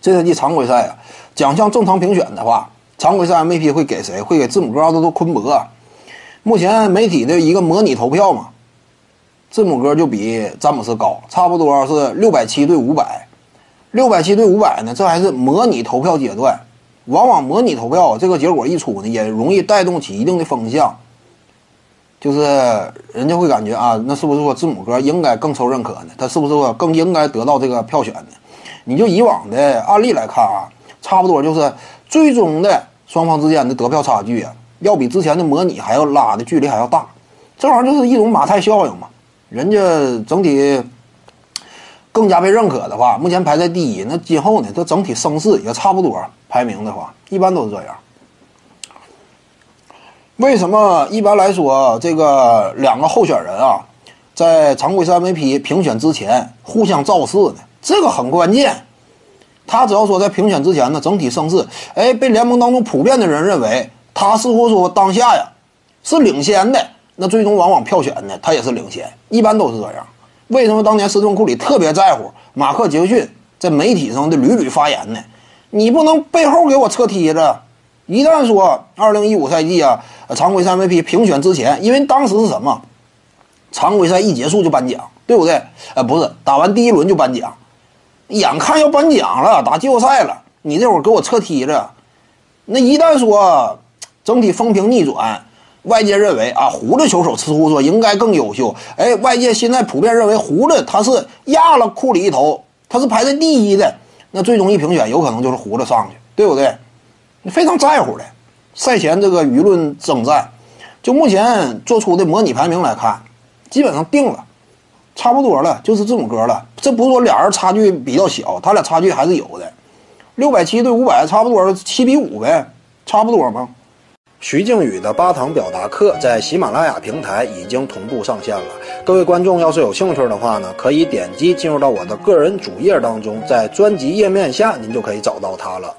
这赛季常规赛啊，奖项正常评选的话，常规赛 MVP 会给谁？会给字母哥、奥多昆博。目前媒体的一个模拟投票嘛，字母哥就比詹姆斯高，差不多是六百七对五百。六百七对五百呢，这还是模拟投票阶段。往往模拟投票这个结果一出呢，也容易带动起一定的风向，就是人家会感觉啊，那是不是说字母哥应该更受认可呢？他是不是说更应该得到这个票选呢？你就以往的案例来看啊，差不多就是最终的双方之间的得票差距啊，要比之前的模拟还要拉的距离还要大。这玩意儿就是一种马太效应嘛，人家整体。更加被认可的话，目前排在第一。那今后呢？这整体声势也差不多。排名的话，一般都是这样。为什么一般来说，这个两个候选人啊，在常规赛 MVP 评选之前互相造势呢？这个很关键。他只要说在评选之前呢，整体声势，哎，被联盟当中普遍的人认为他似乎说当下呀是领先的，那最终往往票选呢，他也是领先。一般都是这样。为什么当年斯顿库里特别在乎马克杰克逊在媒体上的屡屡发言呢？你不能背后给我撤梯子。一旦说二零一五赛季啊，常规赛 MVP 评选之前，因为当时是什么？常规赛一结束就颁奖，对不对？呃，不是，打完第一轮就颁奖，眼看要颁奖了，打季后赛了，你这会儿给我撤梯子，那一旦说整体风评逆转。外界认为啊，胡子球手似乎说应该更优秀。哎，外界现在普遍认为胡子他是压了库里一头，他是排在第一的。那最终一评选，有可能就是胡子上去，对不对？你非常在乎的。赛前这个舆论征战，就目前做出的模拟排名来看，基本上定了，差不多了，就是字母哥了。这不是说俩人差距比较小，他俩差距还是有的。六百七对五百，差不多七比五呗，差不多吗？徐静宇的八堂表达课在喜马拉雅平台已经同步上线了。各位观众要是有兴趣的话呢，可以点击进入到我的个人主页当中，在专辑页面下您就可以找到它了。